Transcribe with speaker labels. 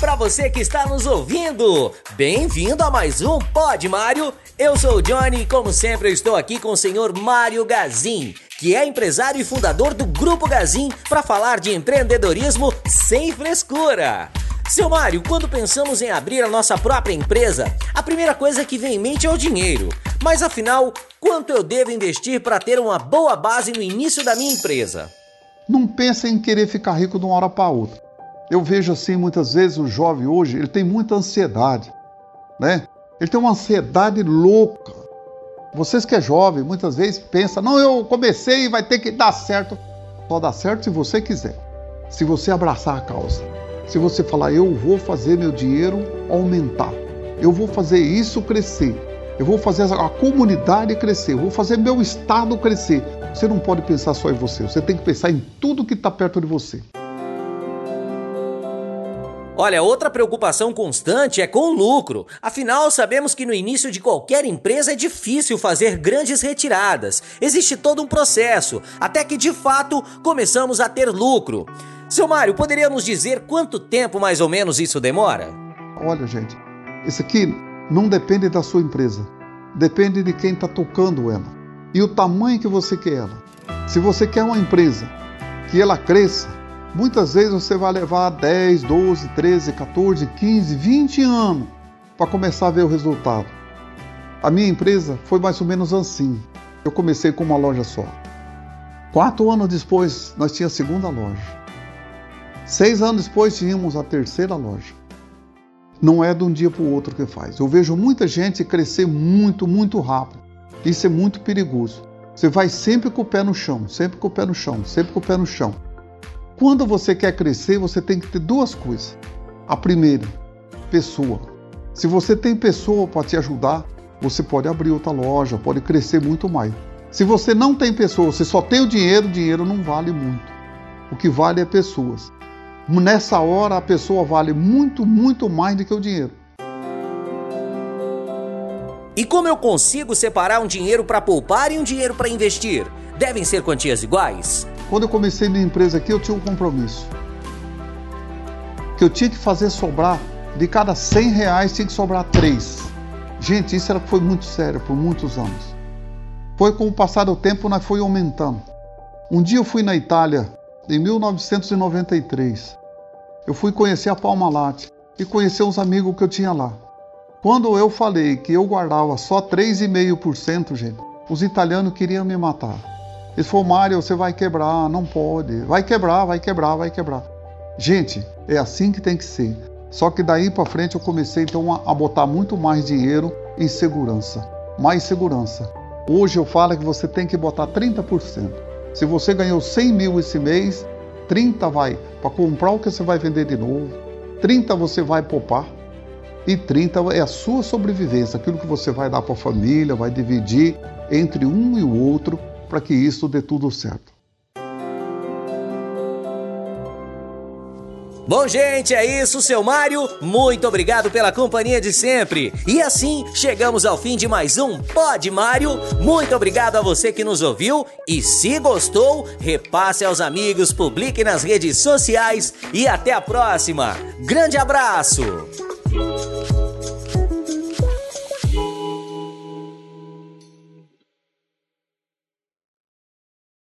Speaker 1: para você que está nos ouvindo! Bem-vindo a mais um Pod Mário. Eu sou o Johnny e, como sempre, eu estou aqui com o senhor Mário Gazin, que é empresário e fundador do Grupo Gazin, para falar de empreendedorismo sem frescura. Seu Mário, quando pensamos em abrir a nossa própria empresa, a primeira coisa que vem em mente é o dinheiro. Mas afinal, quanto eu devo investir para ter uma boa base no início da minha empresa?
Speaker 2: Não pense em querer ficar rico de uma hora para outra. Eu vejo assim muitas vezes o jovem hoje, ele tem muita ansiedade, né? Ele tem uma ansiedade louca. Vocês que é jovem, muitas vezes pensa, não, eu comecei e vai ter que dar certo. Só dá certo se você quiser. Se você abraçar a causa. Se você falar, eu vou fazer meu dinheiro aumentar. Eu vou fazer isso crescer. Eu vou fazer a comunidade crescer. Eu vou fazer meu estado crescer. Você não pode pensar só em você. Você tem que pensar em tudo que está perto de você.
Speaker 1: Olha, outra preocupação constante é com o lucro. Afinal, sabemos que no início de qualquer empresa é difícil fazer grandes retiradas. Existe todo um processo, até que de fato começamos a ter lucro. Seu Mário, poderia nos dizer quanto tempo mais ou menos isso demora?
Speaker 2: Olha, gente, isso aqui não depende da sua empresa, depende de quem está tocando ela e o tamanho que você quer ela. Se você quer uma empresa que ela cresça, Muitas vezes você vai levar 10, 12, 13, 14, 15, 20 anos para começar a ver o resultado. A minha empresa foi mais ou menos assim. Eu comecei com uma loja só. Quatro anos depois, nós tínhamos a segunda loja. Seis anos depois, tínhamos a terceira loja. Não é de um dia para o outro que faz. Eu vejo muita gente crescer muito, muito rápido. Isso é muito perigoso. Você vai sempre com o pé no chão, sempre com o pé no chão, sempre com o pé no chão. Quando você quer crescer, você tem que ter duas coisas. A primeira, pessoa. Se você tem pessoa para te ajudar, você pode abrir outra loja, pode crescer muito mais. Se você não tem pessoa, você só tem o dinheiro, o dinheiro não vale muito. O que vale é pessoas. Nessa hora, a pessoa vale muito, muito mais do que o dinheiro.
Speaker 1: E como eu consigo separar um dinheiro para poupar e um dinheiro para investir? Devem ser quantias iguais?
Speaker 2: Quando eu comecei minha empresa aqui, eu tinha um compromisso. Que eu tinha que fazer sobrar, de cada 100 reais tinha que sobrar 3. Gente, isso foi muito sério por muitos anos. Foi com o passar do tempo, nós foi aumentando. Um dia eu fui na Itália, em 1993. Eu fui conhecer a Palma Latte e conhecer uns amigos que eu tinha lá. Quando eu falei que eu guardava só 3,5%, gente, os italianos queriam me matar. Eles falaram, Mário, você vai quebrar, não pode. Vai quebrar, vai quebrar, vai quebrar. Gente, é assim que tem que ser. Só que daí para frente eu comecei então a, botar muito mais dinheiro em segurança. Mais segurança. Hoje eu falo que você tem que botar 30%. Se você ganhou 100 mil esse mês, 30 vai para comprar o que você vai vender de novo, 30 você vai poupar e 30 é a sua sobrevivência, aquilo que você vai dar para a família, vai dividir entre um e o outro para que isso dê tudo certo.
Speaker 1: Bom, gente, é isso, seu Mário. Muito obrigado pela companhia de sempre. E assim chegamos ao fim de mais um Pod Mário. Muito obrigado a você que nos ouviu. E se gostou, repasse aos amigos, publique nas redes sociais e até a próxima. Grande abraço!